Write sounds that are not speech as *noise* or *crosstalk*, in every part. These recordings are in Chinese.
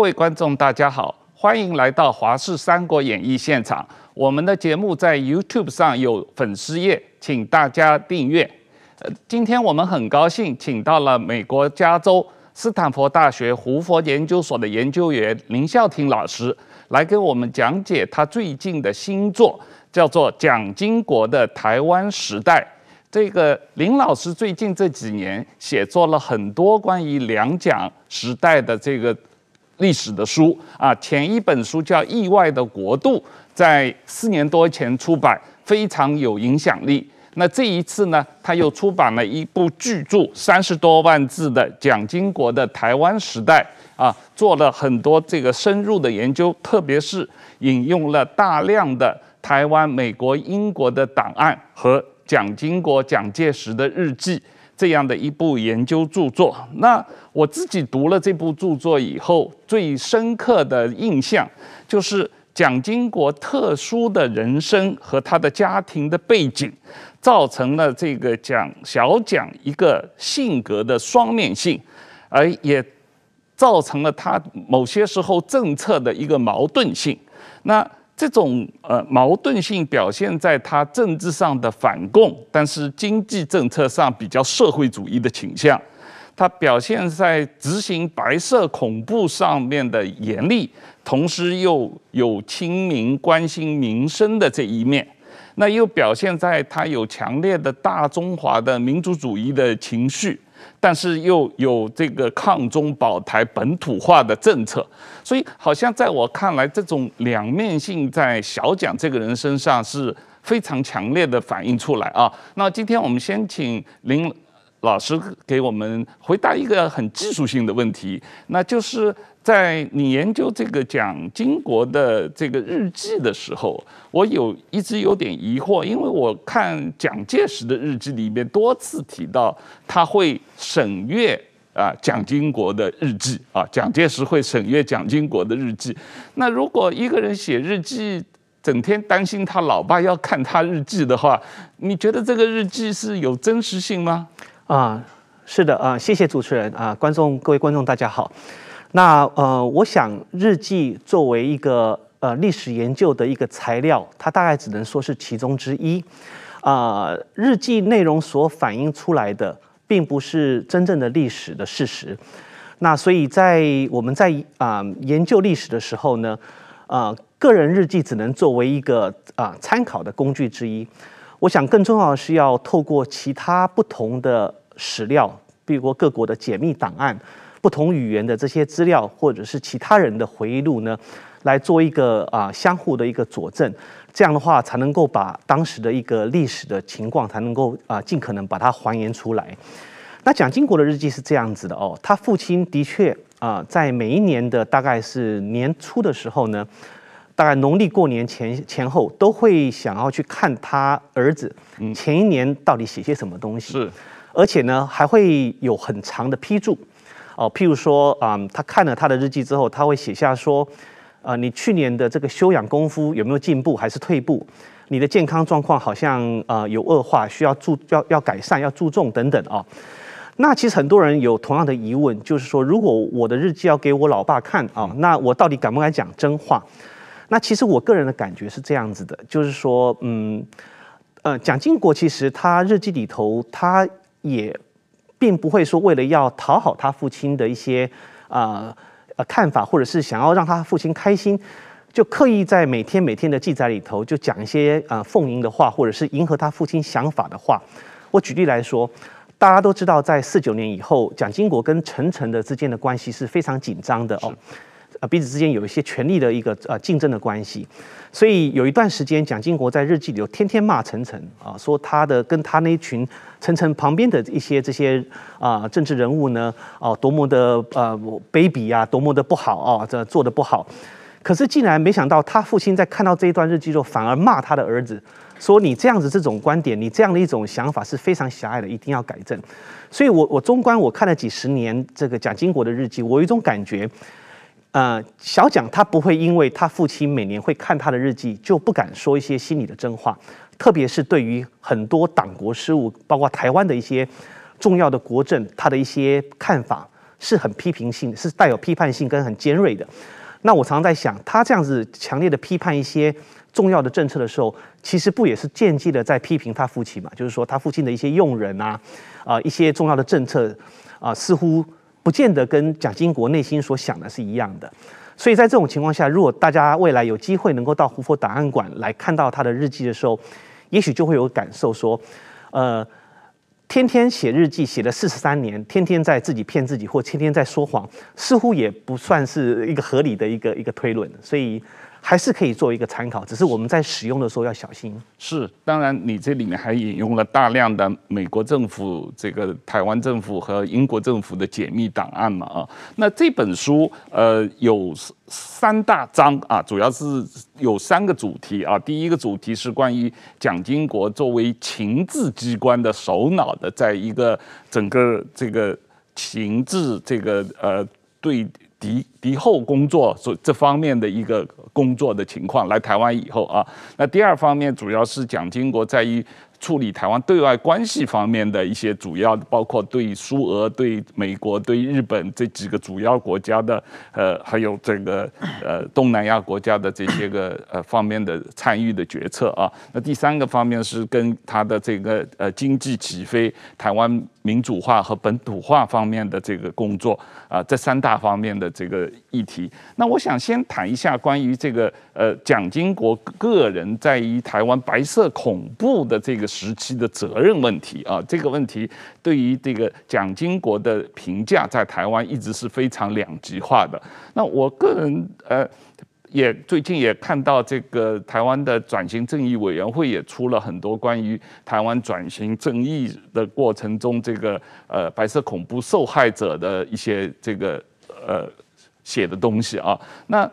各位观众，大家好，欢迎来到《华视三国演义》现场。我们的节目在 YouTube 上有粉丝页，请大家订阅。呃，今天我们很高兴请到了美国加州斯坦福大学胡佛研究所的研究员林孝廷老师，来给我们讲解他最近的新作，叫做《蒋经国的台湾时代》。这个林老师最近这几年写作了很多关于两蒋时代的这个历史的书啊，前一本书叫《意外的国度》，在四年多前出版，非常有影响力。那这一次呢，他又出版了一部巨著，三十多万字的《蒋经国的台湾时代》啊，做了很多这个深入的研究，特别是引用了大量的台湾、美国、英国的档案和。蒋经国、蒋介石的日记这样的一部研究著作，那我自己读了这部著作以后，最深刻的印象就是蒋经国特殊的人生和他的家庭的背景，造成了这个蒋小蒋一个性格的双面性，而也造成了他某些时候政策的一个矛盾性。那这种呃矛盾性表现在他政治上的反共，但是经济政策上比较社会主义的倾向。他表现在执行白色恐怖上面的严厉，同时又有亲民、关心民生的这一面。那又表现在他有强烈的大中华的民族主义的情绪。但是又有这个抗中保台本土化的政策，所以好像在我看来，这种两面性在小蒋这个人身上是非常强烈的反映出来啊。那今天我们先请林老师给我们回答一个很技术性的问题，那就是。在你研究这个蒋经国的这个日记的时候，我有一直有点疑惑，因为我看蒋介石的日记里面多次提到他会审阅啊蒋经国的日记啊，蒋介石会审阅蒋经国的日记。那如果一个人写日记，整天担心他老爸要看他日记的话，你觉得这个日记是有真实性吗？啊，是的啊，谢谢主持人啊，观众各位观众大家好。那呃，我想日记作为一个呃历史研究的一个材料，它大概只能说是其中之一。啊、日记内容所反映出来的，并不是真正的历史的事实。那所以在我们在啊、研究历史的时候呢，啊、个人日记只能作为一个啊、参考的工具之一。我想更重要的是要透过其他不同的史料，比如各国的解密档案。不同语言的这些资料，或者是其他人的回忆录呢，来做一个啊相互的一个佐证，这样的话才能够把当时的一个历史的情况，才能够啊尽可能把它还原出来。那蒋经国的日记是这样子的哦，他父亲的确啊，在每一年的大概是年初的时候呢，大概农历过年前前后，都会想要去看他儿子前一年到底写些什么东西，是，而且呢还会有很长的批注。哦，譬如说啊、嗯，他看了他的日记之后，他会写下说，啊、呃，你去年的这个修养功夫有没有进步，还是退步？你的健康状况好像啊、呃、有恶化，需要注要要改善，要注重等等啊、哦。那其实很多人有同样的疑问，就是说，如果我的日记要给我老爸看啊、哦，那我到底敢不敢讲真话？那其实我个人的感觉是这样子的，就是说，嗯，呃，蒋经国其实他日记里头，他也。并不会说为了要讨好他父亲的一些啊呃看法，或者是想要让他父亲开心，就刻意在每天每天的记载里头就讲一些啊奉迎的话，或者是迎合他父亲想法的话。我举例来说，大家都知道，在四九年以后，蒋经国跟陈诚的之间的关系是非常紧张的哦。啊，彼此之间有一些权力的一个呃竞争的关系，所以有一段时间，蒋经国在日记里头天天骂陈诚啊，说他的跟他那群陈诚旁边的一些这些啊政治人物呢，啊多么的呃卑鄙啊，多么的不好啊，这做的不好。可是竟然没想到，他父亲在看到这一段日记之后，反而骂他的儿子，说你这样子这种观点，你这样的一种想法是非常狭隘的，一定要改正。所以我我纵观我看了几十年这个蒋经国的日记，我有一种感觉。呃，小蒋他不会因为他父亲每年会看他的日记，就不敢说一些心里的真话，特别是对于很多党国事务，包括台湾的一些重要的国政，他的一些看法，是很批评性，是带有批判性跟很尖锐的。那我常常在想，他这样子强烈的批判一些重要的政策的时候，其实不也是间接的在批评他父亲嘛？就是说他父亲的一些用人啊，啊、一些重要的政策啊、似乎不见得跟蒋经国内心所想的是一样的。所以在这种情况下，如果大家未来有机会能够到胡佛档案馆来看到他的日记的时候，也许就会有感受说，呃。天天写日记写了四十三年，天天在自己骗自己，或天天在说谎，似乎也不算是一个合理的一个一个推论，所以。还是可以做一个参考，只是我们在使用的时候要小心。是，当然你这里面还引用了大量的美国政府、这个台湾政府和英国政府的解密档案嘛啊。那这本书呃有三大章啊，主要是有三个主题啊。第一个主题是关于蒋经国作为情治机关的首脑的，在一个整个这个情治这个呃对。敌敌后工作所这方面的一个工作的情况，来台湾以后啊，那第二方面主要是蒋经国在于。处理台湾对外关系方面的一些主要，包括对苏俄、对美国、对日本这几个主要国家的，呃，还有这个呃东南亚国家的这些个呃方面的参与的决策啊。那第三个方面是跟他的这个呃经济起飞、台湾民主化和本土化方面的这个工作啊，这三大方面的这个议题。那我想先谈一下关于这个呃蒋经国个人在于台湾白色恐怖的这个。时期的责任问题啊，这个问题对于这个蒋经国的评价在台湾一直是非常两极化的。那我个人呃，也最近也看到这个台湾的转型正义委员会也出了很多关于台湾转型正义的过程中这个呃白色恐怖受害者的一些这个呃写的东西啊。那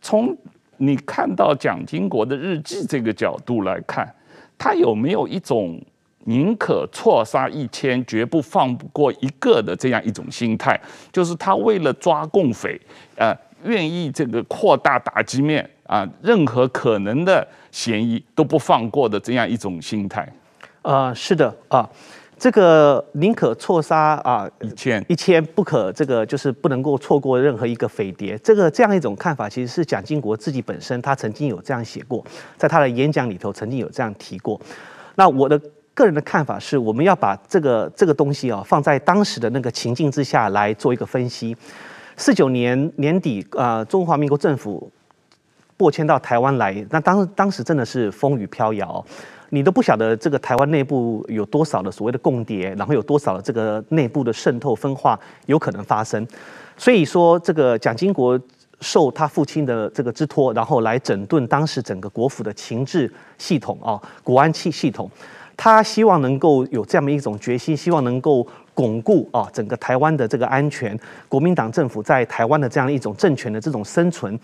从你看到蒋经国的日记这个角度来看。他有没有一种宁可错杀一千，绝不放过一个的这样一种心态？就是他为了抓共匪，呃，愿意这个扩大打击面啊，任何可能的嫌疑都不放过的这样一种心态。啊、呃，是的啊，这个宁可错杀啊一千一千，不可这个就是不能够错过任何一个匪谍。这个这样一种看法，其实是蒋经国自己本身他曾经有这样写过，在他的演讲里头曾经有这样提过。那我的个人的看法是，我们要把这个这个东西啊放在当时的那个情境之下来做一个分析。四九年年底啊，中华民国政府播迁到台湾来，那当当时真的是风雨飘摇，你都不晓得这个台湾内部有多少的所谓的共谍，然后有多少的这个内部的渗透分化有可能发生。所以说，这个蒋经国受他父亲的这个之托，然后来整顿当时整个国府的情治系统啊，国安系系统，他希望能够有这样的一种决心，希望能够巩固啊整个台湾的这个安全，国民党政府在台湾的这样一种政权的这种生存，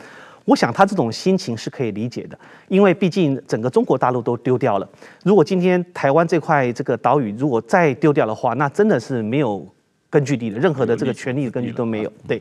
我想他这种心情是可以理解的，因为毕竟整个中国大陆都丢掉了，如果今天台湾这块这个岛屿如果再丢掉的话，那真的是没有。根据地的任何的这个权利的根据都没有，对，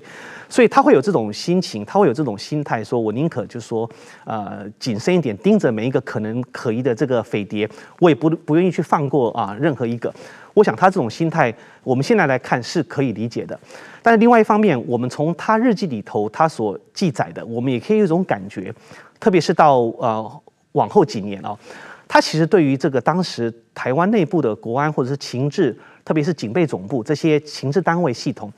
所以他会有这种心情，他会有这种心态，说我宁可就是说，呃，谨慎一点，盯着每一个可能可疑的这个匪谍，我也不不愿意去放过啊任何一个。我想他这种心态，我们现在来看是可以理解的。但是另外一方面，我们从他日记里头他所记载的，我们也可以有一种感觉，特别是到呃往后几年啊，他其实对于这个当时台湾内部的国安或者是情治。特别是警备总部这些情治单位系统，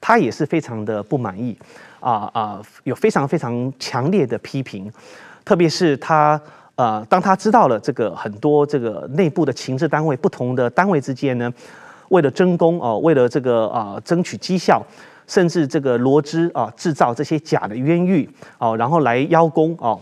他也是非常的不满意，啊啊，有非常非常强烈的批评。特别是他呃，当他知道了这个很多这个内部的情治单位不同的单位之间呢，为了争功哦，为了这个啊争取绩效，甚至这个罗织啊制造这些假的冤狱哦，然后来邀功哦。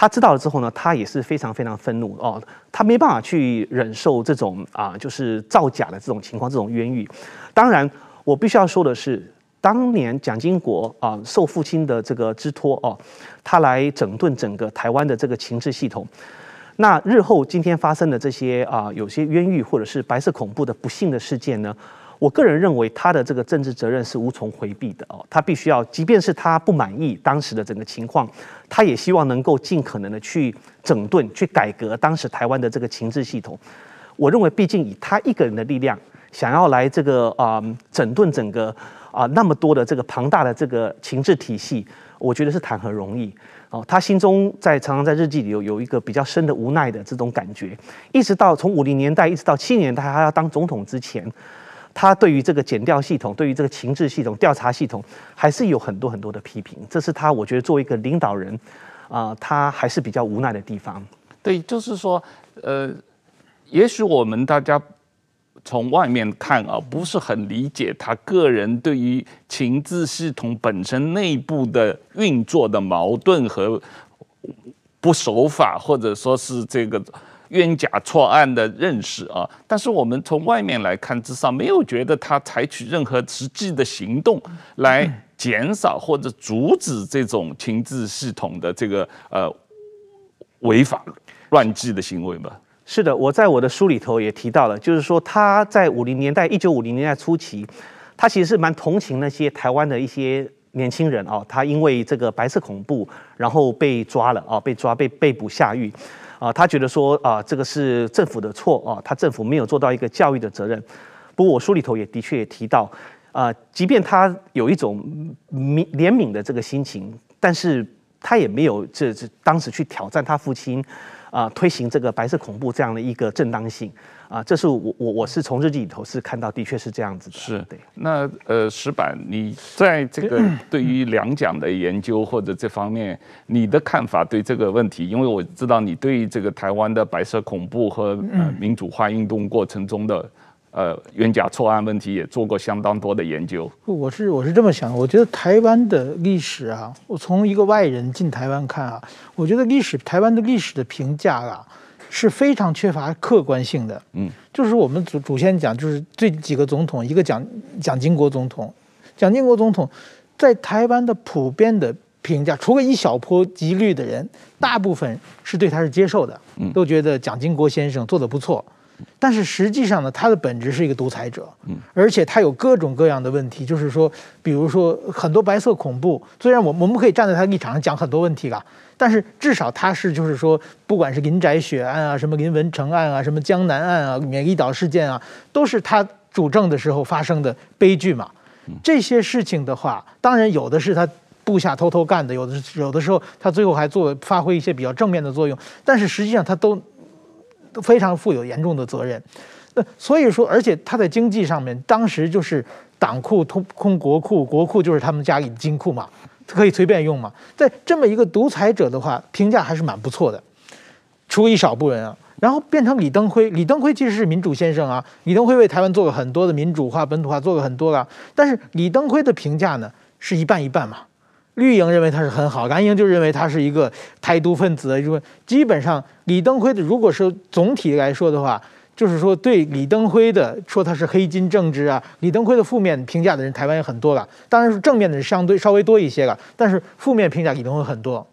他知道了之后呢，他也是非常非常愤怒哦，他没办法去忍受这种啊，就是造假的这种情况，这种冤狱。当然，我必须要说的是，当年蒋经国啊受父亲的这个之托哦，他来整顿整个台湾的这个情治系统。那日后今天发生的这些啊，有些冤狱或者是白色恐怖的不幸的事件呢？我个人认为，他的这个政治责任是无从回避的哦。他必须要，即便是他不满意当时的整个情况，他也希望能够尽可能的去整顿、去改革当时台湾的这个情治系统。我认为，毕竟以他一个人的力量，想要来这个啊、整顿整个啊那么多的这个庞大的这个情治体系，我觉得是谈何容易哦。他心中在常常在日记里有有一个比较深的无奈的这种感觉，一直到从五零年代一直到七零年代他要当总统之前，他对于这个检调系统、对于这个情治系统、调查系统，还是有很多很多的批评。这是他我觉得作为一个领导人啊、他还是比较无奈的地方。对，就是说，呃，也许我们大家从外面看啊，不是很理解他个人对于情治系统本身内部的运作的矛盾和不守法，或者说是这个冤假错案的认识啊。但是我们从外面来看，至少没有觉得他采取任何实际的行动来减少或者阻止这种情治系统的这个呃违法。乱纪的行为吧？是的，我在我的书里头也提到了，就是说他在五零年代，一九五零年代初期，他其实是蛮同情那些台湾的一些年轻人哦，他因为这个白色恐怖，然后被抓了啊，被抓被被捕下狱啊，他觉得说啊，这个是政府的错啊，他政府没有做到一个教育的责任。不过我书里头也的确也提到啊，即便他有一种怜怜悯的这个心情，但是他也没有这这当时去挑战他父亲。啊，推行这个白色恐怖这样的一个正当性啊，这是我我我是从日记里头是看到的确是这样子的。是对。那呃，石板，你在这个 *clears throat* 对于两蒋的研究或者这方面，你的看法对这个问题？因为我知道你对于这个台湾的白色恐怖和呃民主化运动过程中的。呃，冤假错案问题也做过相当多的研究。我是我是这么想，我觉得台湾的历史啊，我从一个外人进台湾看啊，我觉得历史台湾的历史的评价啊是非常缺乏客观性的。嗯，就是我们祖祖先讲，就是这几个总统，一个蒋蒋经国总统，蒋经国总统在台湾的普遍的评价，除了一小波极绿的人，大部分是对他是接受的，都觉得蒋经国先生做的不错。但是实际上呢，他的本质是一个独裁者，嗯而且他有各种各样的问题，就是说，比如说很多白色恐怖，虽然我我们可以站在他立场上讲很多问题啊，但是至少他是就是说，不管是林宅血案啊，什么林文成案啊，什么江南案啊，美丽岛事件啊，都是他主政的时候发生的悲剧嘛。这些事情的话，当然有的是他部下偷偷干的，有的是有的时候他最后还做发挥一些比较正面的作用，但是实际上他都。都非常负有严重的责任，那所以说，而且他在经济上面，当时就是党库通空国库，国库就是他们家里的金库嘛，可以随便用嘛。在这么一个独裁者的话，评价还是蛮不错的，除一少部分啊。然后变成李登辉，李登辉其实是民主先生啊，李登辉为台湾做了很多的民主化、本土化，做了很多了。但是李登辉的评价呢，是一半一半嘛。绿营认为他是很好，蓝营就认为他是一个台独分子。就基本上李登辉的，如果是总体来说的话，就是说对李登辉的说他是黑金政治啊，李登辉的负面评价的人，台湾也很多了。当然是正面的是相对稍微多一些了，但是负面评价李登辉很多。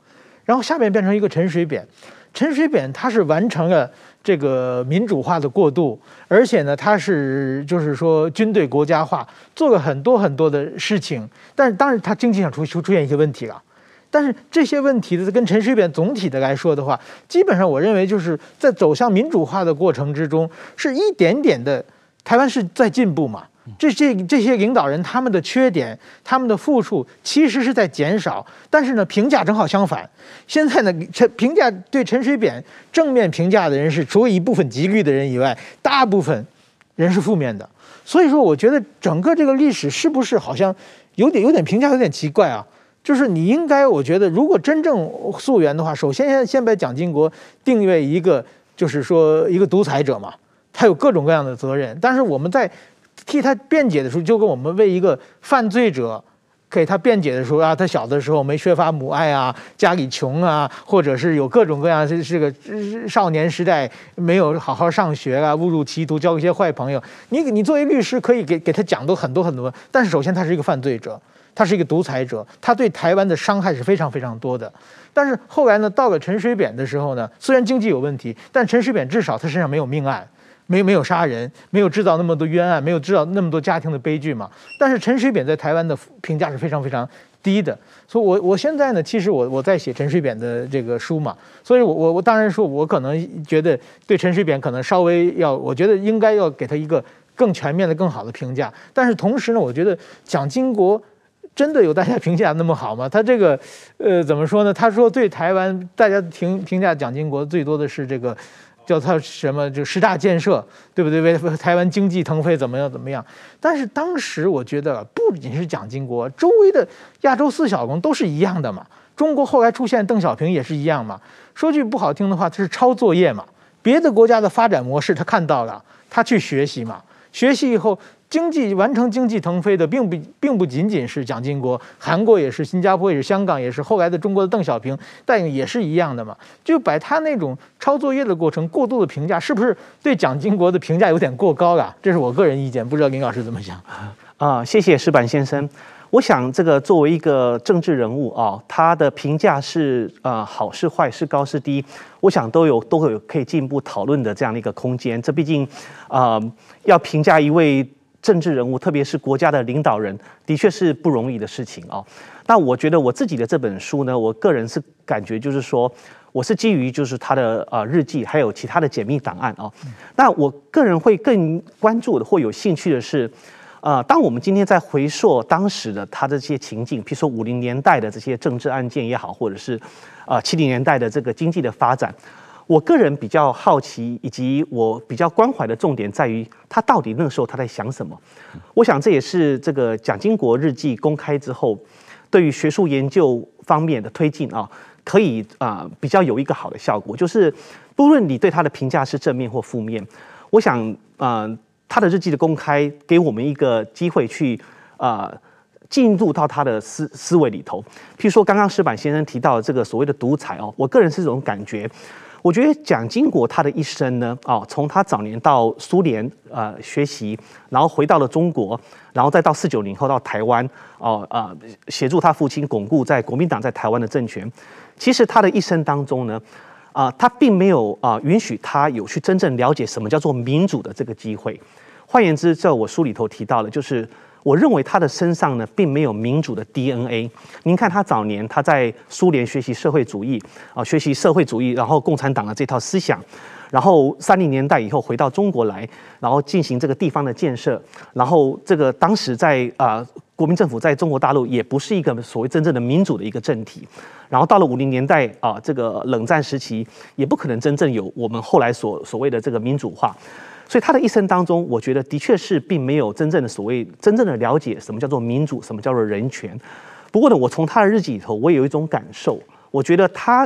然后下面变成一个陈水扁，陈水扁他是完成了。这个民主化的过渡，而且呢，他是就是说军队国家化，做了很多很多的事情，但是当然他经济上出出出现一些问题了，但是这些问题的跟陈水扁总体的来说的话，基本上我认为就是在走向民主化的过程之中，是一点点的，台湾是在进步嘛。这些这些领导人他们的缺点，他们的负数其实是在减少，但是呢，评价正好相反。现在呢，陈评价对陈水扁正面评价的人是除了一部分极绿的人以外，大部分人是负面的。所以说，我觉得整个这个历史是不是好像有点有点评价有点奇怪啊？就是你应该，我觉得如果真正溯源的话，首先先先把蒋经国定位一个，就是说一个独裁者嘛，他有各种各样的责任，但是我们在。替他辩解的时候，就跟我们为一个犯罪者给他辩解的时候啊，他小的时候没缺乏母爱啊，家里穷啊，或者是有各种各样，这是个少年时代没有好好上学啊，误入歧途，交一些坏朋友。你你作为律师可以给给他讲的很多很多，但是首先他是一个犯罪者，他是一个独裁者，他对台湾的伤害是非常非常多的。但是后来呢，到了陈水扁的时候呢，虽然经济有问题，但陈水扁至少他身上没有命案。没没有杀人，没有制造那么多冤案，没有制造那么多家庭的悲剧嘛。但是陈水扁在台湾的评价是非常非常低的，所以我我现在呢，其实我我在写陈水扁的这个书嘛，所以我我我当然说，我可能觉得对陈水扁可能稍微要，我觉得应该要给他一个更全面的、更好的评价。但是同时呢，我觉得蒋经国真的有大家评价那么好吗？他这个，呃，怎么说呢？他说对台湾，大家评评价蒋经国最多的是这个。叫他什么？就十大建设，对不对？为台湾经济腾飞怎么样？怎么样？但是当时我觉得，不仅是蒋经国，周围的亚洲四小龙都是一样的嘛。中国后来出现邓小平也是一样嘛。说句不好听的话，他是抄作业嘛。别的国家的发展模式他看到了，他去学习嘛。学习以后。经济完成经济腾飞的，并不并不仅仅是蒋经国，韩国也是，新加坡也是，香港也是，后来的中国的邓小平，但也是一样的嘛。就把他那种抄作业的过程过度的评价，是不是对蒋经国的评价有点过高了？这是我个人意见，不知道林老师怎么想？啊，谢谢石板先生。我想这个作为一个政治人物啊，他的评价是啊好是坏是高是低，我想都有都会有可以进一步讨论的这样的一个空间。这毕竟啊要评价一位。政治人物，特别是国家的领导人，的确是不容易的事情啊。那我觉得我自己的这本书呢，我个人是感觉就是说，我是基于就是他的啊日记，还有其他的解密档案啊。那我个人会更关注的或有兴趣的是，呃，当我们今天在回溯当时的他的这些情境，譬如说五零年代的这些政治案件也好，或者是啊七零年代的这个经济的发展。我个人比较好奇，以及我比较关怀的重点在于，他到底那个时候他在想什么？我想这也是这个蒋经国日记公开之后，对于学术研究方面的推进啊，可以啊比较有一个好的效果。就是不论你对他的评价是正面或负面，我想啊他的日记的公开给我们一个机会去啊进入到他的思思维里头。譬如说刚刚石板先生提到的这个所谓的独裁哦，我个人是这种感觉。我觉得蒋经国他的一生呢，啊，从他早年到苏联呃学习，然后回到了中国，然后再到四九年后到台湾，哦啊，协助他父亲巩固在国民党在台湾的政权。其实他的一生当中呢，啊，他并没有啊允许他有去真正了解什么叫做民主的这个机会。换言之，在我书里头提到了，就是。我认为他的身上呢，并没有民主的 DNA。您看他早年他在苏联学习社会主义啊，学习社会主义，然后共产党的这套思想，然后三零年代以后回到中国来，然后进行这个地方的建设，然后这个当时在啊国民政府在中国大陆也不是一个所谓真正的民主的一个政体，然后到了五零年代啊这个冷战时期，也不可能真正有我们后来所所谓的这个民主化。所以他的一生当中，我觉得的确是并没有真正的所谓真正的了解什么叫做民主，什么叫做人权。不过呢，我从他的日记里头，我有一种感受，我觉得他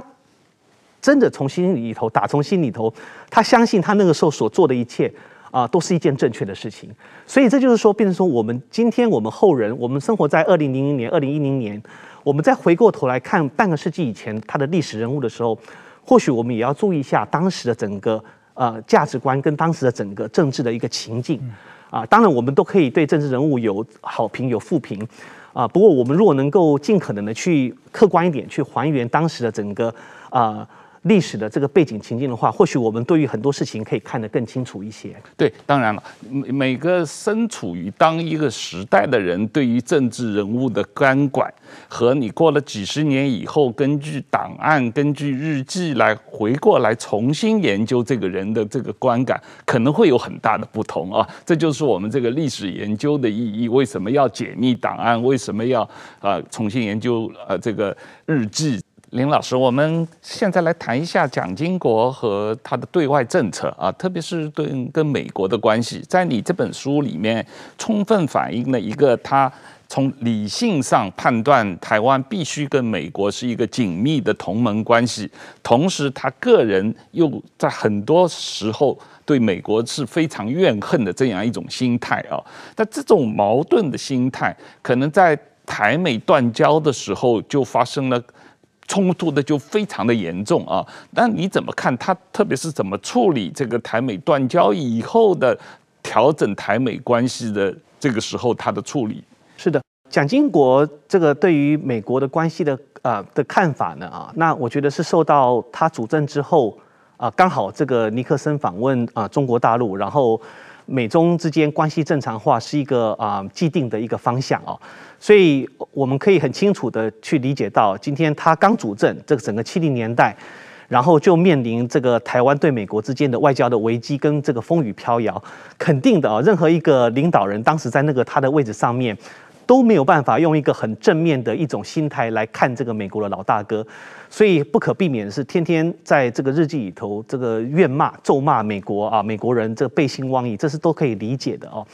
真的从心里头打从心里头，他相信他那个时候所做的一切啊，都是一件正确的事情。所以这就是说，变成说我们今天我们后人，我们生活在二零零零年、二零一零年，我们再回过头来看半个世纪以前他的历史人物的时候，或许我们也要注意一下当时的整个。呃，价值观跟当时的整个政治的一个情境，啊，当然我们都可以对政治人物有好评有负评，啊，不过我们如果能够尽可能的去客观一点去还原当时的整个啊。历史的这个背景情境的话，或许我们对于很多事情可以看得更清楚一些。对，当然了，每每个身处于当一个时代的人，对于政治人物的监管，和你过了几十年以后，根据档案、根据日记来回过来重新研究这个人的这个观感，可能会有很大的不同啊。这就是我们这个历史研究的意义。为什么要解密档案？为什么要啊重新研究呃这个日记？林老师，我们现在来谈一下蒋经国和他的对外政策啊，特别是对跟美国的关系，在你这本书里面充分反映了一个他从理性上判断台湾必须跟美国是一个紧密的同盟关系，同时他个人又在很多时候对美国是非常怨恨的这样一种心态啊。但这种矛盾的心态，可能在台美断交的时候就发生了。冲突的就非常的严重啊！那你怎么看他？特别是怎么处理这个台美断交以后的调整台美关系的这个时候他的处理？是的，蒋经国这个对于美国的关系的啊、的看法呢啊，那我觉得是受到他主政之后啊，刚好这个尼克森访问啊中国大陆，然后美中之间关系正常化是一个啊既定的一个方向啊。所以我们可以很清楚的去理解到，今天他刚主政这个整个七零年代，然后就面临这个台湾对美国之间的外交的危机跟这个风雨飘摇，肯定的啊，任何一个领导人当时在那个他的位置上面都没有办法用一个很正面的一种心态来看这个美国的老大哥，所以不可避免是天天在这个日记里头这个怨骂咒骂美国啊，美国人这背信忘义，这是都可以理解的哦，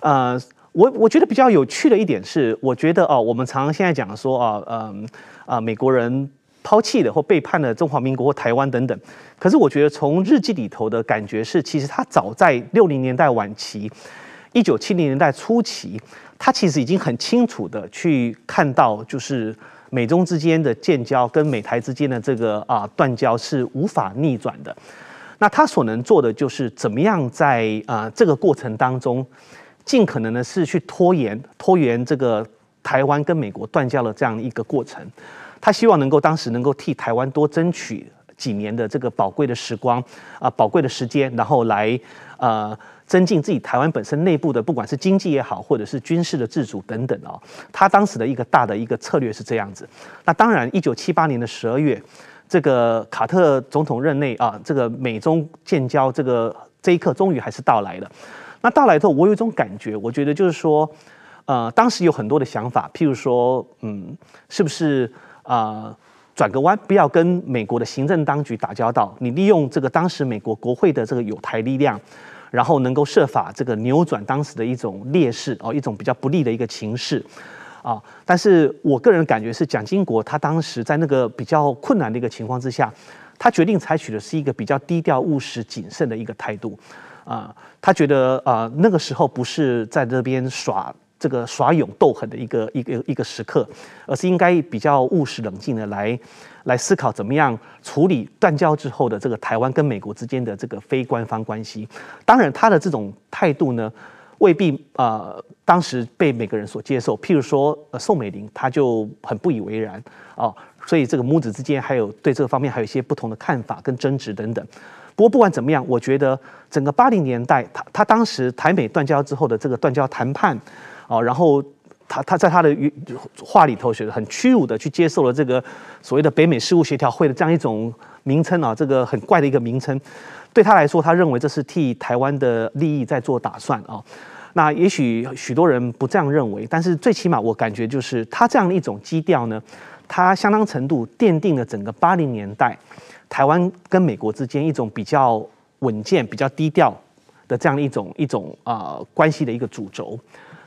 呃，我我觉得比较有趣的一点是，我觉得哦，我们常常现在讲说啊，嗯啊，美国人。抛弃了或背叛了中华民国或台湾等等，可是我觉得从日记里头的感觉是，其实他早在六零年代晚期，一九七零年代初期，他其实已经很清楚的去看到，就是美中之间的建交跟美台之间的这个啊断交是无法逆转的。那他所能做的就是怎么样在啊这个过程当中，尽可能的是去拖延拖延这个台湾跟美国断交的这样一个过程。他希望能够当时能够替台湾多争取几年的这个宝贵的时光啊，宝贵的时间，然后来呃增进自己台湾本身内部的不管是经济也好，或者是军事的自主等等哦。他当时的一个大的一个策略是这样子。那当然，一九七八年的十二月，这个卡特总统任内啊，这个美中建交这个这一刻终于还是到来了。那到来之后，我有一种感觉，我觉得就是说，呃，当时有很多的想法，譬如说，嗯，是不是？啊，转、个弯，不要跟美国的行政当局打交道。你利用这个当时美国国会的这个友台力量，然后能够设法这个扭转当时的一种劣势哦，一种比较不利的一个情势啊。但是我个人感觉是，蒋经国他当时在那个比较困难的一个情况之下，他决定采取的是一个比较低调、务实、谨慎的一个态度啊。他觉得啊、那个时候不是在这边耍。这个耍勇斗狠的一个一个一个时刻，而是应该比较务实冷静的来来思考怎么样处理断交之后的这个台湾跟美国之间的这个非官方关系。当然，他的这种态度呢，未必呃当时被每个人所接受。譬如说，呃，宋美龄他就很不以为然哦，所以这个母子之间还有对这个方面还有一些不同的看法跟争执等等。不过不管怎么样，我觉得整个八零年代，他他当时台美断交之后的这个断交谈判。哦，然后他他在他的话里头写的很屈辱的去接受了这个所谓的北美事务协调会的这样一种名称啊，这个很怪的一个名称，对他来说，他认为这是替台湾的利益在做打算啊。那也许许多人不这样认为，但是最起码我感觉就是他这样的一种基调呢，他相当程度奠定了整个八零年代台湾跟美国之间一种比较稳健、比较低调的这样的一种一种啊、呃、关系的一个主轴。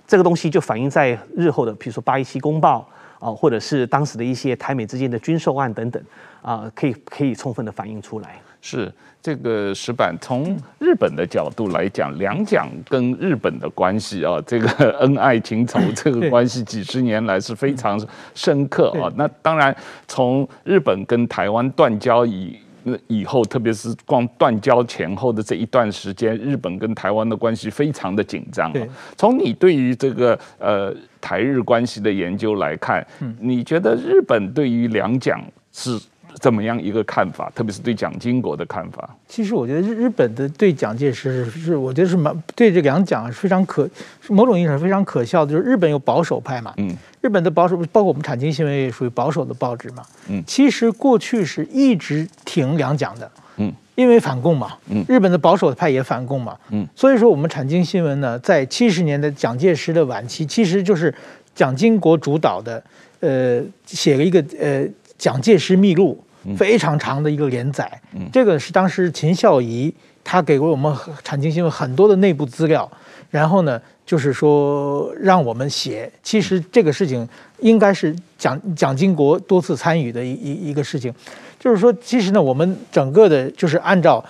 这个东西就反映在日后的，比如说八一七公报啊，或者是当时的一些台美之间的军售案等等啊，可以可以充分的反映出来。是这个石板从日本的角度来讲，两蒋跟日本的关系啊，这个 *laughs* 恩爱情仇这个关系几十年来是非常深刻啊。那当然，从日本跟台湾断交以那以后，特别是光断交前后的这一段时间，日本跟台湾的关系非常的紧张。从你对于这个呃台日关系的研究来看，你觉得日本对于两蒋是怎么样一个看法？特别是对蒋经国的看法？其实我觉得日日本的对蒋介石是，我觉得是蛮对这两蒋是非常可，某种意义上非常可笑的。就是日本有保守派嘛，嗯。日本的保守，包括我们产经新闻也属于保守的报纸嘛。嗯，其实过去是一直挺两蒋的。嗯，因为反共嘛。嗯，日本的保守派也反共嘛。嗯，所以说我们产经新闻呢，在七十年的蒋介石的晚期，其实就是蒋经国主导的，呃，写了一个呃蒋介石秘录，非常长的一个连载。嗯，这个是当时秦孝仪他给过我们产经新闻很多的内部资料，然后呢。就是说，让我们写。其实这个事情应该是蒋蒋经国多次参与的一一一个事情。就是说，其实呢，我们整个的，就是按照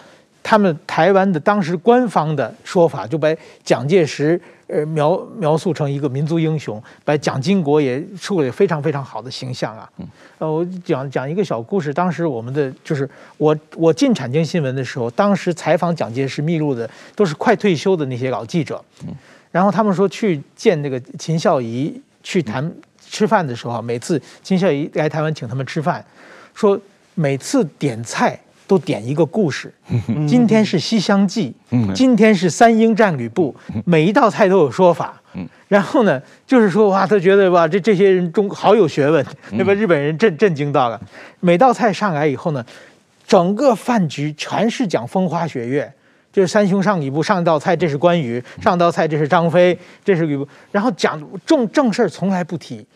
他们台湾的当时官方的说法，就把蒋介石呃描描述成一个民族英雄，把蒋经国也树立非常非常好的形象啊。呃，我讲讲一个小故事。当时我们的就是我我进产经新闻的时候，当时采访蒋介石秘录的都是快退休的那些老记者。然后他们说去见那个秦孝仪去谈吃饭的时候，每次秦孝仪来台湾请他们吃饭，说每次点菜都点一个故事。今天是《西厢记》，今天是三英战吕布，每一道菜都有说法。然后呢，就是说哇，他觉得哇，这这些人中好有学问，那把日本人震震惊到了。每道菜上来以后呢，整个饭局全是讲风花雪月，就是三兄上吕布上一道菜，这是关羽；上道菜这是张飞，这是吕布。然后讲正正事儿从来不提。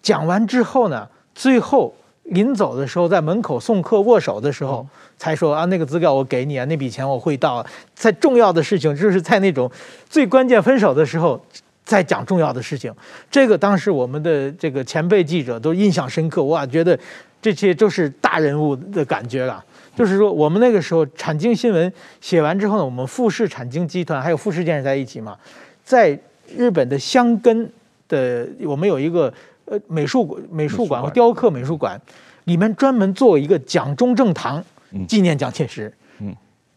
讲完之后呢，最后临走的时候，在门口送客握手的时候，才说啊，那个资料我给你啊，那笔钱我会到。在重要的事情，就是在那种最关键分手的时候。在讲重要的事情，这个当时我们的这个前辈记者都印象深刻，哇，觉得这些都是大人物的感觉了。就是说，我们那个时候产经新闻写完之后呢，我们富士产经集团还有富士电视在一起嘛，在日本的箱根的，我们有一个呃美术馆、美术馆和雕刻美术馆，里面专门做一个蒋中正堂纪念蒋介石。嗯，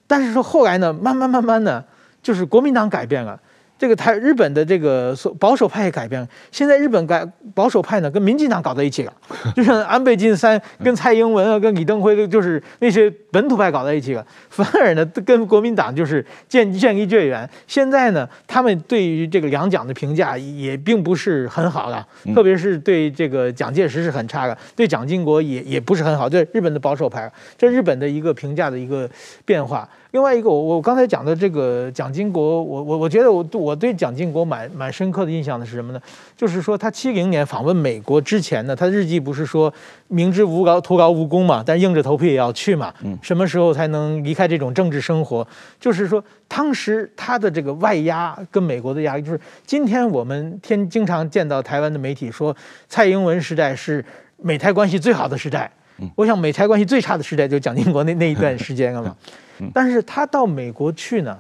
但是说后来呢，慢慢慢慢的，就是国民党改变了。这个台日本的这个保守派也改变了，现在日本改保守派呢跟民进党搞在一起了，*laughs* 就像安倍晋三跟蔡英文啊，跟李登辉，就是那些本土派搞在一起了，反而呢跟国民党就是渐渐离渐远。现在呢，他们对于这个两蒋的评价也并不是很好了，特别是对这个蒋介石是很差的，对蒋经国也也不是很好。对日本的保守派，这日本的一个评价的一个变化。另外一个，我我刚才讲的这个蒋经国，我我我觉得我我对蒋经国蛮蛮深刻的印象的是什么呢？就是说他七零年访问美国之前呢，他日记不是说明知无劳徒劳无功嘛，但硬着头皮也要去嘛。嗯。什么时候才能离开这种政治生活？就是说当时他的这个外压跟美国的压力，就是今天我们天经常见到台湾的媒体说蔡英文时代是美台关系最好的时代。嗯。我想美台关系最差的时代就蒋经国那那一段时间了嘛。*laughs* 但是他到美国去呢，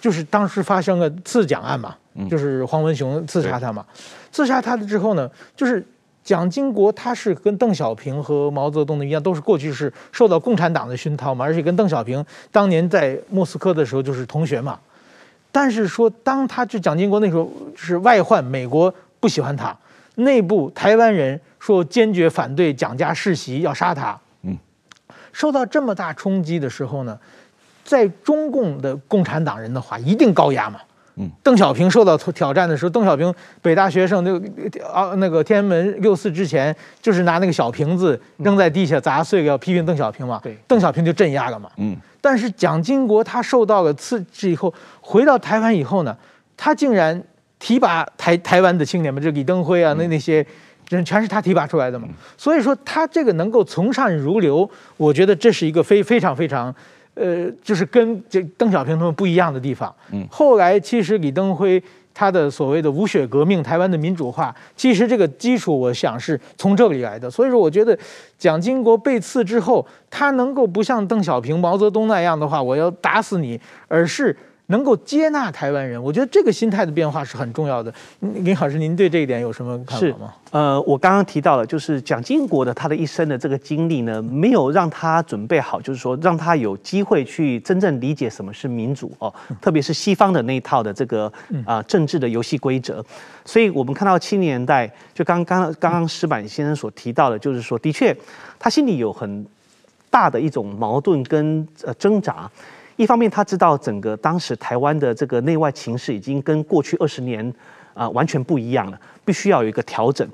就是当时发生了刺蒋案嘛，就是黄文雄刺杀他嘛，刺杀他了之后呢，就是蒋经国他是跟邓小平和毛泽东的一样，都是过去是受到共产党的熏陶嘛，而且跟邓小平当年在莫斯科的时候就是同学嘛。但是说当他就蒋经国那时候是外患，美国不喜欢他，内部台湾人说坚决反对蒋家世袭要杀他。嗯受到这么大冲击的时候呢，在中共的共产党人的话一定高压嘛。嗯，邓小平受到挑战的时候，邓小平北大学生那个啊那个天安门六四之前，就是拿那个小瓶子扔在地下砸碎了，要批评邓小平嘛。对，邓小平就镇压了嘛。嗯，但是蒋经国他受到了刺激以后，回到台湾以后呢，他竟然提拔台台湾的青年们，就李登辉啊，那那些。人全是他提拔出来的嘛，所以说他这个能够从善如流，我觉得这是一个非非常非常，呃，就是跟这邓小平他们不一样的地方。嗯，后来其实李登辉他的所谓的无血革命，台湾的民主化，其实这个基础我想是从这里来的。所以说，我觉得蒋经国被刺之后，他能够不像邓小平、毛泽东那样的话，我要打死你，而是。能够接纳台湾人，我觉得这个心态的变化是很重要的。林老师，您对这一点有什么看法吗？呃，我刚刚提到了，就是蒋经国的他的一生的这个经历呢，没有让他准备好，就是说让他有机会去真正理解什么是民主哦，特别是西方的那一套的这个啊、呃、政治的游戏规则。所以我们看到七零年代，就刚刚刚刚石板先生所提到的，就是说，的确他心里有很大的一种矛盾跟呃挣扎。一方面，他知道整个当时台湾的这个内外情势已经跟过去二十年啊完全不一样了，必须要有一个调整。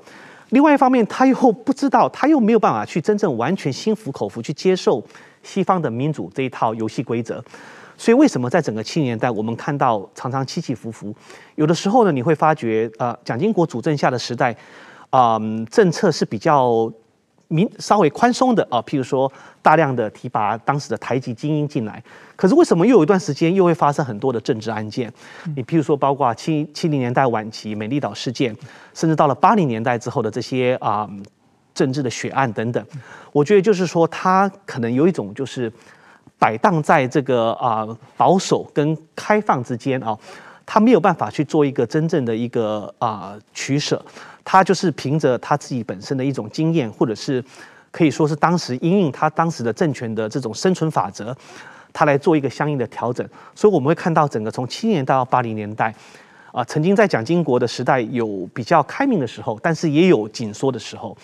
另外一方面，他又不知道，他又没有办法去真正完全心服口服去接受西方的民主这一套游戏规则。所以，为什么在整个七十年代，我们看到常常起起伏伏？有的时候呢，你会发觉，呃，蒋经国主政下的时代，啊、呃，政策是比较。民稍微宽松的啊，譬如说大量的提拔当时的台籍精英进来，可是为什么又有一段时间又会发生很多的政治案件？你譬如说，包括七七零年代晚期美丽岛事件，甚至到了八零年代之后的这些啊政治的血案等等，我觉得就是说，他可能有一种就是摆荡在这个啊保守跟开放之间啊，他没有办法去做一个真正的一个啊取舍。他就是凭着他自己本身的一种经验，或者是可以说是当时因应他当时的政权的这种生存法则，他来做一个相应的调整。所以我们会看到整个从七年代到八零年代，啊，曾经在蒋经国的时代有比较开明的时候，但是也有紧缩的时候。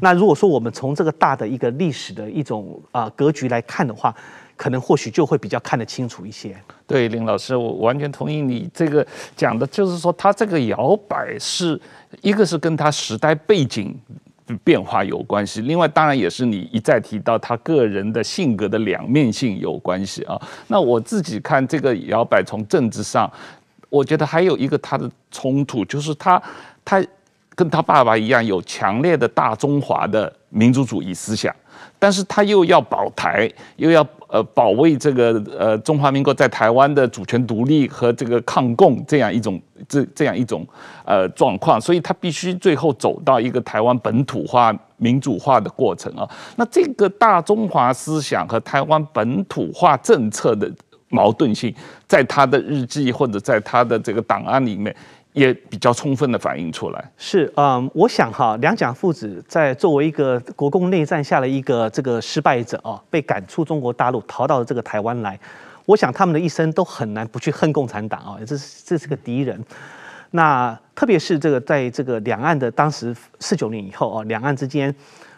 那如果说我们从这个大的一个历史的一种啊格局来看的话，可能或许就会比较看得清楚一些。对，林老师，我完全同意你这个讲的，就是说他这个摇摆是一个是跟他时代背景变化有关系。另外，当然也是你一再提到他个人的性格的两面性有关系啊。那我自己看这个摇摆，从政治上，我觉得还有一个他的冲突，就是他他跟他爸爸一样，有强烈的大中华的民族主义思想。但是他又要保台，又要呃保卫这个呃中华民国在台湾的主权独立和这个抗共这样一种这这样一种呃状况，所以他必须最后走到一个台湾本土化民主化的过程啊。那这个大中华思想和台湾本土化政策的矛盾性，在他的日记或者在他的这个档案里面。也比较充分的反映出来。是，嗯，我想哈，两蒋父子在作为一个国共内战下的一个这个失败者啊，被赶出中国大陆，逃到这个台湾来。我想他们的一生都很难不去恨共产党啊，这是这是个敌人。那特别是这个在这个两岸的当时四九年以后啊，两岸之间，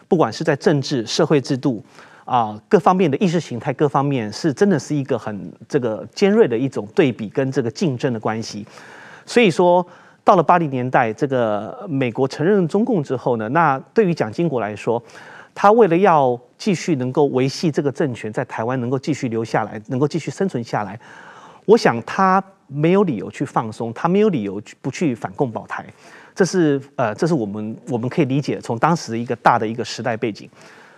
不管是在政治、社会制度啊各方面的意识形态各方面，是真的是一个很这个尖锐的一种对比跟这个竞争的关系。所以说，到了八零年代，这个美国承认中共之后呢，那对于蒋经国来说，他为了要继续能够维系这个政权在台湾能够继续留下来，能够继续生存下来，我想他没有理由去放松，他没有理由不去反共保台，这是呃，这是我们我们可以理解从当时一个大的一个时代背景。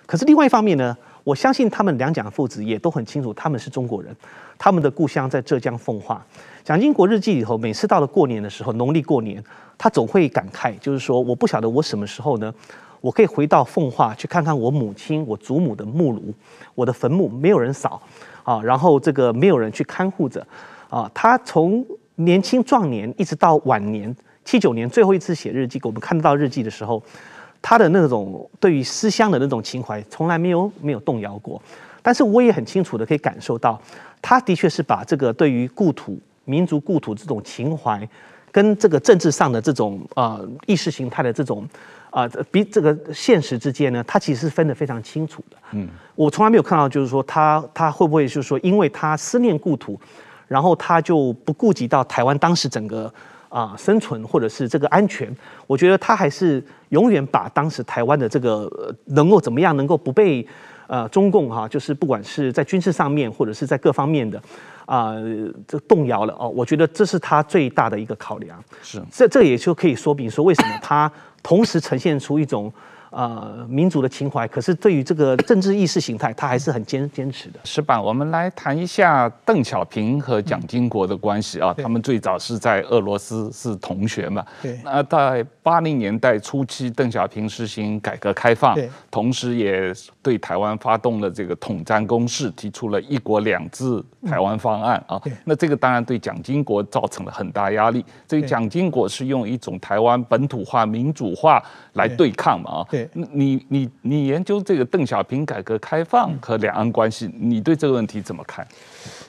可是另外一方面呢，我相信他们两蒋父子也都很清楚，他们是中国人，他们的故乡在浙江奉化。蒋经国日记里头，每次到了过年的时候，农历过年，他总会感慨，就是说，我不晓得我什么时候呢，我可以回到奉化去看看我母亲、我祖母的墓炉，我的坟墓没有人扫啊，然后这个没有人去看护着啊。他从年轻壮年一直到晚年，七九年最后一次写日记，我们看得到日记的时候，他的那种对于思乡的那种情怀，从来没有没有动摇过。但是我也很清楚的可以感受到，他的确是把这个对于故土。民族故土这种情怀，跟这个政治上的这种啊、呃、意识形态的这种啊比、呃、这个现实之间呢，他其实是分得非常清楚的。嗯，我从来没有看到，就是说他他会不会就是说，因为他思念故土，然后他就不顾及到台湾当时整个啊、呃、生存或者是这个安全。我觉得他还是永远把当时台湾的这个能够怎么样能够不被呃中共哈、啊，就是不管是在军事上面或者是在各方面的。啊、呃，这动摇了哦，我觉得这是他最大的一个考量。是，这这也就可以说明说，为什么他同时呈现出一种。呃，民族的情怀，可是对于这个政治意识形态，他还是很坚坚持的。石板，我们来谈一下邓小平和蒋经国的关系啊。他们最早是在俄罗斯是同学嘛。对。那在八零年代初期，邓小平实行改革开放，同时也对台湾发动了这个统战攻势，提出了一国两制台湾方案啊。那这个当然对蒋经国造成了很大压力。所以蒋经国是用一种台湾本土化、民主化来对抗嘛啊。对。你你你研究这个邓小平改革开放和两岸关系，你对这个问题怎么看？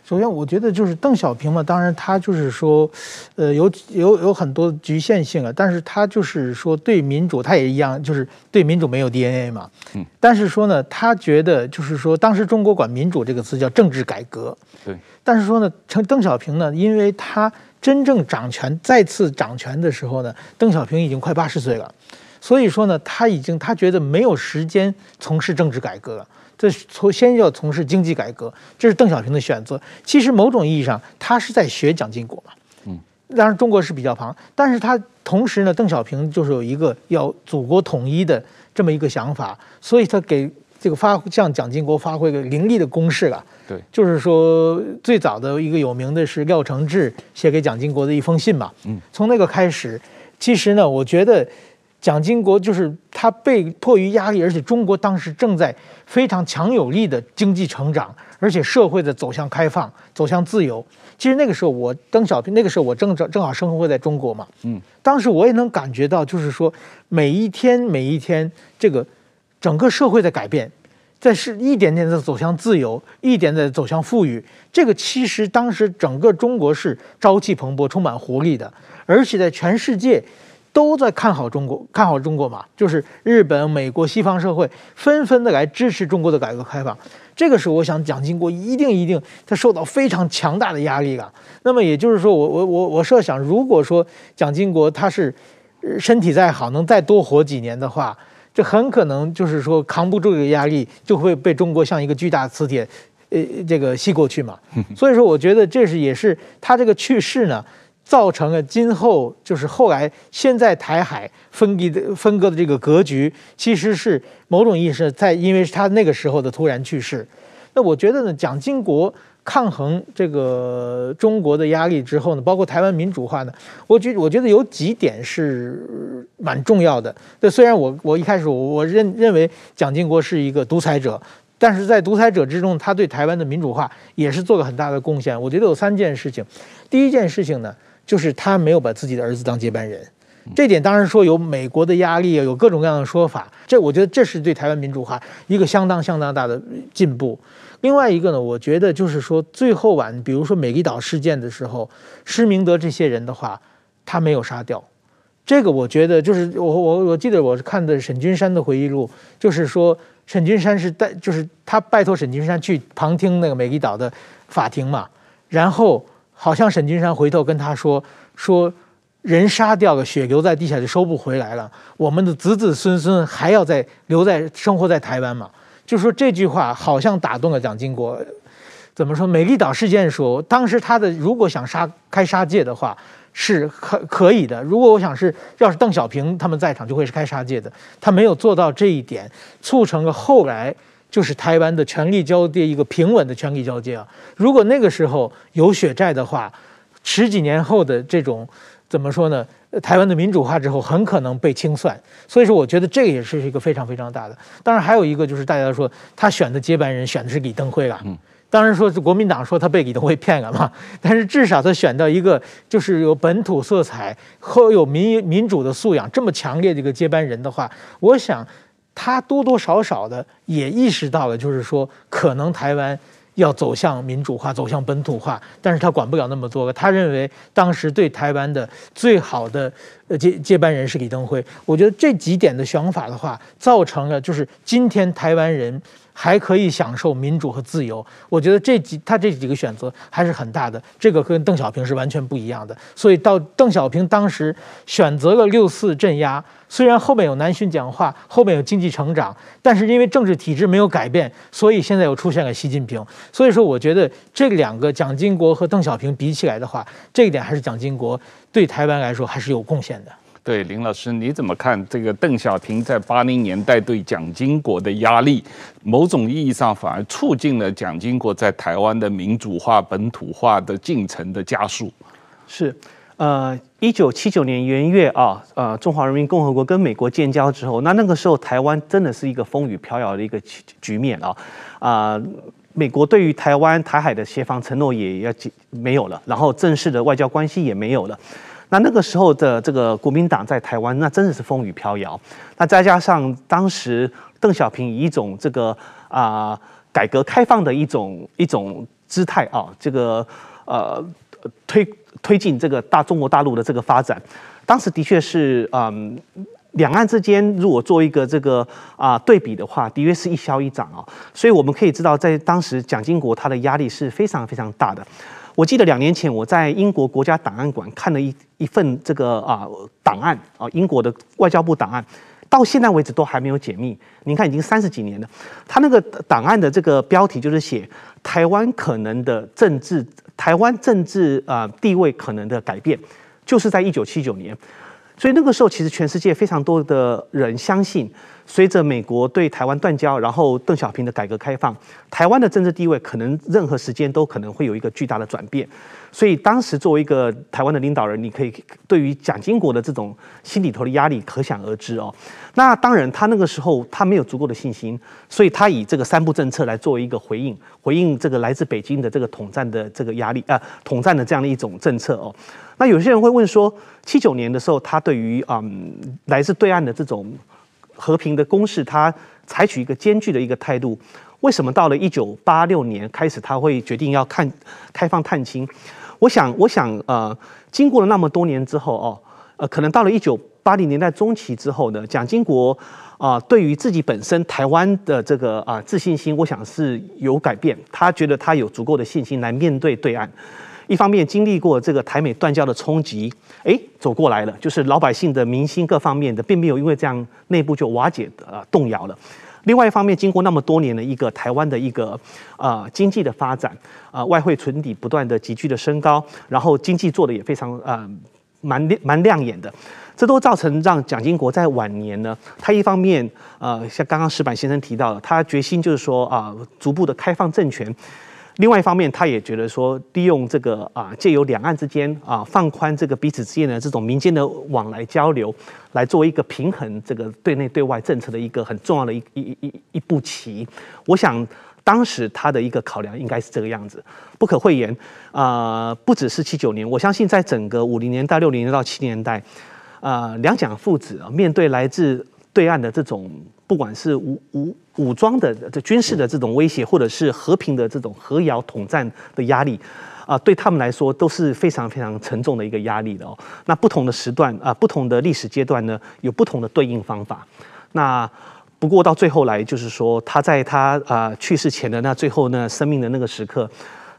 首先，我觉得就是邓小平嘛，当然他就是说，呃，有有有很多局限性啊，但是他就是说对民主，他也一样，就是对民主没有 DNA 嘛。嗯。但是说呢，他觉得就是说，当时中国管民主这个词叫政治改革。对。但是说呢，成邓小平呢，因为他真正掌权再次掌权的时候呢，邓小平已经快八十岁了。所以说呢，他已经他觉得没有时间从事政治改革了，这从先要从事经济改革，这是邓小平的选择。其实某种意义上，他是在学蒋经国嘛。嗯，当然中国是比较庞，但是他同时呢，邓小平就是有一个要祖国统一的这么一个想法，所以他给这个发向蒋经国发挥一个凌厉的攻势了。对，就是说最早的一个有名的是廖承志写给蒋经国的一封信嘛。嗯，从那个开始，其实呢，我觉得。蒋经国就是他被迫于压力，而且中国当时正在非常强有力的经济成长，而且社会的走向开放、走向自由。其实那个时候我邓小平，那个时候我正正正好生活在中国嘛，嗯，当时我也能感觉到，就是说每一天每一天，这个整个社会在改变，在是一点点的走向自由，一点点的走向富裕。这个其实当时整个中国是朝气蓬勃、充满活力的，而且在全世界。都在看好中国，看好中国嘛，就是日本、美国、西方社会纷纷的来支持中国的改革开放。这个时候，我想蒋经国一定一定他受到非常强大的压力了。那么也就是说，我我我我设想，如果说蒋经国他是身体再好，能再多活几年的话，这很可能就是说扛不住这个压力，就会被中国像一个巨大磁铁，呃，这个吸过去嘛。所以说，我觉得这是也是他这个去世呢，造成了今后就是后来现在台海分割的分割的这个格局，其实是某种意义上在因为他那个时候的突然去世。那我觉得呢，蒋经国抗衡这个中国的压力之后呢，包括台湾民主化呢，我觉我觉得有几点是蛮重要的。那虽然我我一开始我我认认为蒋经国是一个独裁者，但是在独裁者之中，他对台湾的民主化也是做了很大的贡献。我觉得有三件事情，第一件事情呢。就是他没有把自己的儿子当接班人，这点当然说有美国的压力，有各种各样的说法。这我觉得这是对台湾民主化一个相当相当大的进步。另外一个呢，我觉得就是说最后晚，比如说美丽岛事件的时候，施明德这些人的话，他没有杀掉。这个我觉得就是我我我记得我看的沈君山的回忆录，就是说沈君山是带就是他拜托沈君山去旁听那个美丽岛的法庭嘛，然后。好像沈君山回头跟他说：“说人杀掉了，血流在地下就收不回来了。我们的子子孙孙还要在留在生活在台湾嘛？就说这句话好像打动了蒋经国。怎么说？美丽岛事件说，当时他的如果想杀开杀戒的话是可可以的。如果我想是要是邓小平他们在场，就会是开杀戒的。他没有做到这一点，促成了后来。”就是台湾的权力交接，一个平稳的权力交接啊！如果那个时候有血债的话，十几年后的这种怎么说呢？台湾的民主化之后，很可能被清算。所以说，我觉得这个也是一个非常非常大的。当然，还有一个就是大家说他选的接班人选的是李登辉了。当然说是国民党说他被李登辉骗了嘛，但是至少他选到一个就是有本土色彩后有民民主的素养这么强烈的一个接班人的话，我想。他多多少少的也意识到了，就是说，可能台湾要走向民主化，走向本土化，但是他管不了那么多个。他认为当时对台湾的最好的接接班人是李登辉。我觉得这几点的想法的话，造成了就是今天台湾人。还可以享受民主和自由，我觉得这几他这几个选择还是很大的，这个跟邓小平是完全不一样的。所以到邓小平当时选择了六四镇压，虽然后面有南巡讲话，后面有经济成长，但是因为政治体制没有改变，所以现在又出现了习近平。所以说，我觉得这两个蒋经国和邓小平比起来的话，这一点还是蒋经国对台湾来说还是有贡献的。对，林老师，你怎么看这个邓小平在八零年代对蒋经国的压力？某种意义上反而促进了蒋经国在台湾的民主化、本土化的进程的加速。是，呃，一九七九年元月啊，呃，中华人民共和国跟美国建交之后，那那个时候台湾真的是一个风雨飘摇的一个局面啊，啊、美国对于台湾台海的协防承诺也要没有了，然后正式的外交关系也没有了。那那个时候的这个国民党在台湾，那真的是风雨飘摇。那再加上当时邓小平以一种这个啊、改革开放的一种一种姿态啊，这个呃推推进这个大中国大陆的这个发展，当时的确是嗯，两岸之间如果做一个这个啊、对比的话，的确是一消一长啊。所以我们可以知道，在当时蒋经国他的压力是非常非常大的。我记得两年前我在英国国家档案馆看了一一份这个啊档案啊，英国的外交部档案，到现在为止都还没有解密。您看已经三十几年了，他那个档案的这个标题就是写台湾可能的政治，台湾政治啊地位可能的改变，就是在一九七九年。所以那个时候，其实全世界非常多的人相信，随着美国对台湾断交，然后邓小平的改革开放，台湾的政治地位可能任何时间都可能会有一个巨大的转变。所以当时作为一个台湾的领导人，你可以对于蒋经国的这种心里头的压力可想而知哦。那当然，他那个时候他没有足够的信心，所以他以这个三不政策来作为一个回应，回应这个来自北京的这个统战的这个压力啊，统战的这样的一种政策哦。那有些人会问说，七九年的时候，他对于嗯来自对岸的这种和平的攻势，他采取一个艰巨的一个态度。为什么到了一九八六年开始，他会决定要看开放探亲？我想，我想呃，经过了那么多年之后哦，呃，可能到了一九八零年代中期之后呢，蒋经国啊、对于自己本身台湾的这个啊、自信心，我想是有改变。他觉得他有足够的信心来面对对岸。一方面经历过这个台美断交的冲击，哎，走过来了，就是老百姓的民心各方面的，并没有因为这样内部就瓦解的、呃、动摇了。另外一方面，经过那么多年的一个台湾的一个、呃、经济的发展，啊、呃、外汇存底不断的急剧的升高，然后经济做的也非常啊蛮蛮亮眼的，这都造成让蒋经国在晚年呢，他一方面呃像刚刚石板先生提到的，他决心就是说啊、逐步的开放政权。另外一方面，他也觉得说，利用这个啊，借由两岸之间啊，放宽这个彼此之间的这种民间的往来交流，来作为一个平衡这个对内对外政策的一个很重要的一一一一步棋。我想当时他的一个考量应该是这个样子。不可讳言啊，不只是七九年，我相信在整个五零年代、六零年到七零年代，啊，两蒋父子啊，面对来自对岸的这种。不管是武武武装的这军事的这种威胁，或者是和平的这种和遥统战的压力，啊，对他们来说都是非常非常沉重的一个压力的哦。那不同的时段啊，不同的历史阶段呢，有不同的对应方法。那不过到最后来，就是说他在他啊去世前的那最后那生命的那个时刻，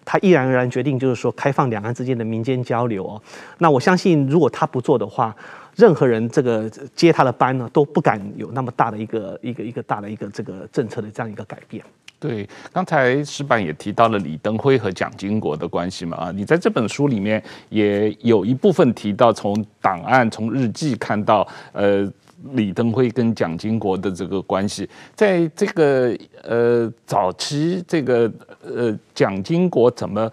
他毅然而然决定，就是说开放两岸之间的民间交流哦。那我相信，如果他不做的话，任何人这个接他的班呢，都不敢有那么大的一个一个一个大的一个这个政策的这样一个改变。对，刚才石板也提到了李登辉和蒋经国的关系嘛啊，你在这本书里面也有一部分提到，从档案、从日记看到，呃，李登辉跟蒋经国的这个关系，在这个呃早期这个呃蒋经国怎么？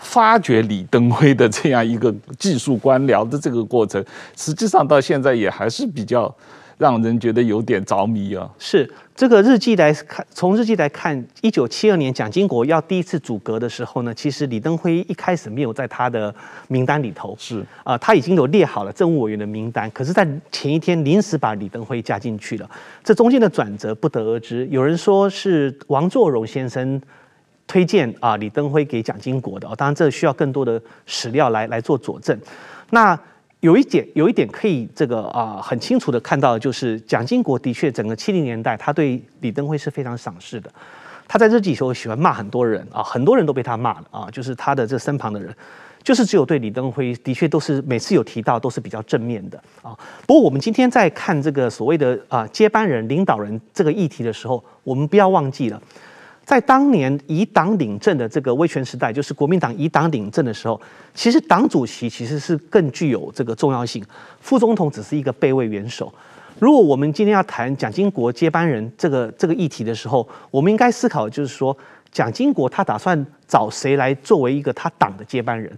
发掘李登辉的这样一个技术官僚的这个过程，实际上到现在也还是比较让人觉得有点着迷啊。是这个日记来看，从日记来看，一九七二年蒋经国要第一次组阁的时候呢，其实李登辉一开始没有在他的名单里头。是啊，他已经有列好了政务委员的名单，可是，在前一天临时把李登辉加进去了。这中间的转折不得而知。有人说是王作荣先生。推荐啊，李登辉给蒋经国的哦，当然这需要更多的史料来来做佐证。那有一点，有一点可以这个啊很清楚的看到，就是蒋经国的确整个七零年代，他对李登辉是非常赏识的。他在日记时候喜欢骂很多人啊，很多人都被他骂了啊，就是他的这身旁的人，就是只有对李登辉的确都是每次有提到都是比较正面的啊。不过我们今天在看这个所谓的啊接班人、领导人这个议题的时候，我们不要忘记了。在当年以党领政的这个威权时代，就是国民党以党领政的时候，其实党主席其实是更具有这个重要性，副总统只是一个备位元首。如果我们今天要谈蒋经国接班人这个这个议题的时候，我们应该思考就是说，蒋经国他打算找谁来作为一个他党的接班人？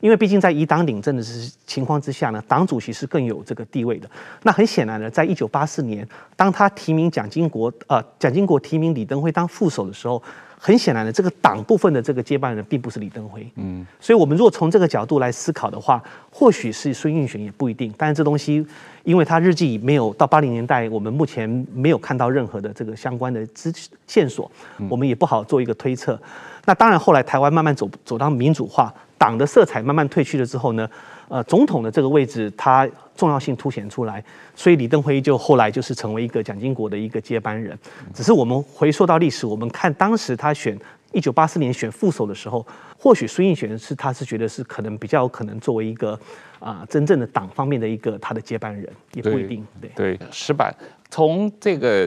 因为毕竟在以党领政的情况之下呢，党主席是更有这个地位的。那很显然呢，在一九八四年，当他提名蒋经国，呃，蒋经国提名李登辉当副手的时候，很显然的，这个党部分的这个接班人并不是李登辉。嗯，所以我们如果从这个角度来思考的话，或许是孙运璇也不一定。但是这东西，因为他日记没有到八零年代，我们目前没有看到任何的这个相关的资线索，我们也不好做一个推测。那当然，后来台湾慢慢走走到民主化。党的色彩慢慢褪去了之后呢，呃，总统的这个位置它重要性凸显出来，所以李登辉就后来就是成为一个蒋经国的一个接班人。只是我们回溯到历史，我们看当时他选一九八四年选副手的时候，或许孙运璇是他是觉得是可能比较有可能作为一个啊、呃、真正的党方面的一个他的接班人，也不一定。对对，石板从这个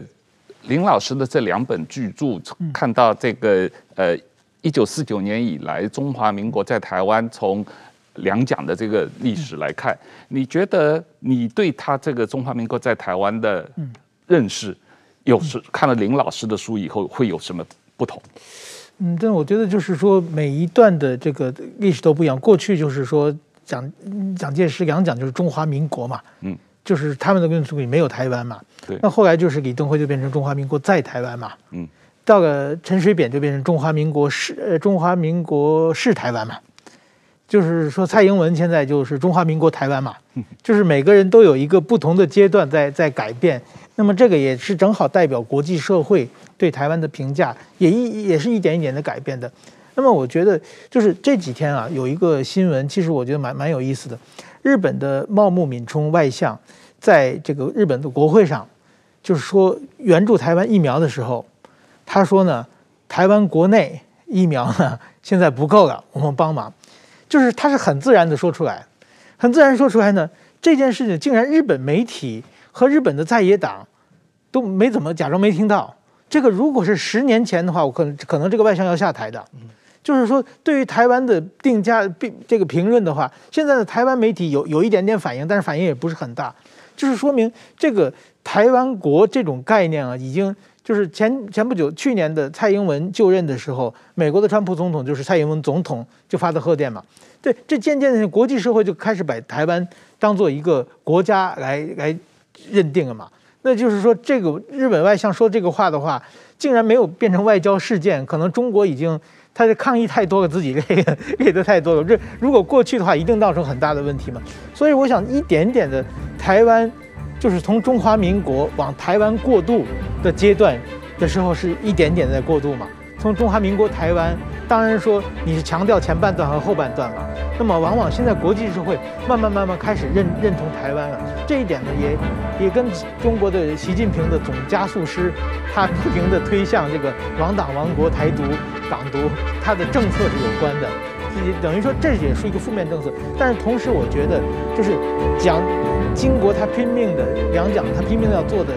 林老师的这两本巨著看到这个呃。一九四九年以来，中华民国在台湾从两蒋的这个历史来看，你觉得你对他这个中华民国在台湾的认识，有时看了林老师的书以后会有什么不同？嗯，但我觉得就是说每一段的这个历史都不一样。过去就是说蒋蒋介石两蒋就是中华民国嘛，嗯，就是他们的论述里没有台湾嘛，对。那后来就是李登辉就变成中华民国在台湾嘛，嗯。到了陈水扁就变成中华民国是呃中华民国是台湾嘛，就是说蔡英文现在就是中华民国台湾嘛，*laughs* 就是每个人都有一个不同的阶段在在改变，那么这个也是正好代表国际社会对台湾的评价，也一也是一点一点的改变的。那么我觉得就是这几天啊有一个新闻，其实我觉得蛮蛮有意思的，日本的茂木敏充外相在这个日本的国会上，就是说援助台湾疫苗的时候。他说呢，台湾国内疫苗呢现在不够了，我们帮忙。就是他是很自然的说出来，很自然说出来呢，这件事情竟然日本媒体和日本的在野党都没怎么假装没听到。这个如果是十年前的话，我可能可能这个外相要下台的。就是说，对于台湾的定价并这个评论的话，现在的台湾媒体有有一点点反应，但是反应也不是很大，就是说明这个台湾国这种概念啊，已经就是前前不久去年的蔡英文就任的时候，美国的川普总统就是蔡英文总统就发的贺电嘛，对，这渐渐的国际社会就开始把台湾当做一个国家来来认定了嘛，那就是说，这个日本外相说这个话的话，竟然没有变成外交事件，可能中国已经。他的抗议太多了，自己给给的太多了。这如果过去的话，一定造成很大的问题嘛。所以我想，一点点的台湾，就是从中华民国往台湾过渡的阶段的时候，是一点点在过渡嘛。从中华民国台湾，当然说你是强调前半段和后半段嘛。那么往往现在国际社会慢慢慢慢开始认认同台湾了，这一点呢，也也跟中国的习近平的总加速师，他不停地推向这个亡党亡国台独港独，他的政策是有关的。自己等于说这也是一个负面政策。但是同时，我觉得就是蒋经国他拼命的两蒋他拼命要做的